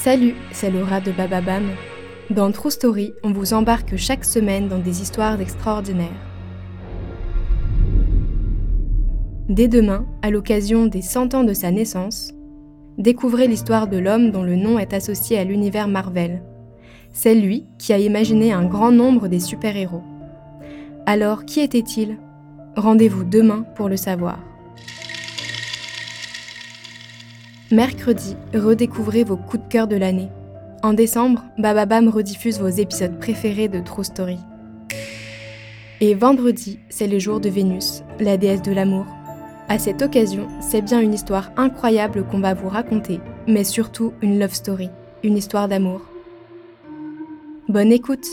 Salut, c'est Laura de Bababam. Dans True Story, on vous embarque chaque semaine dans des histoires extraordinaires. Dès demain, à l'occasion des 100 ans de sa naissance, découvrez l'histoire de l'homme dont le nom est associé à l'univers Marvel. C'est lui qui a imaginé un grand nombre des super-héros. Alors, qui était-il? Rendez-vous demain pour le savoir. Mercredi, redécouvrez vos coups de cœur de l'année. En décembre, Bababam rediffuse vos épisodes préférés de True Story. Et vendredi, c'est le jour de Vénus, la déesse de l'amour. À cette occasion, c'est bien une histoire incroyable qu'on va vous raconter, mais surtout une love story, une histoire d'amour. Bonne écoute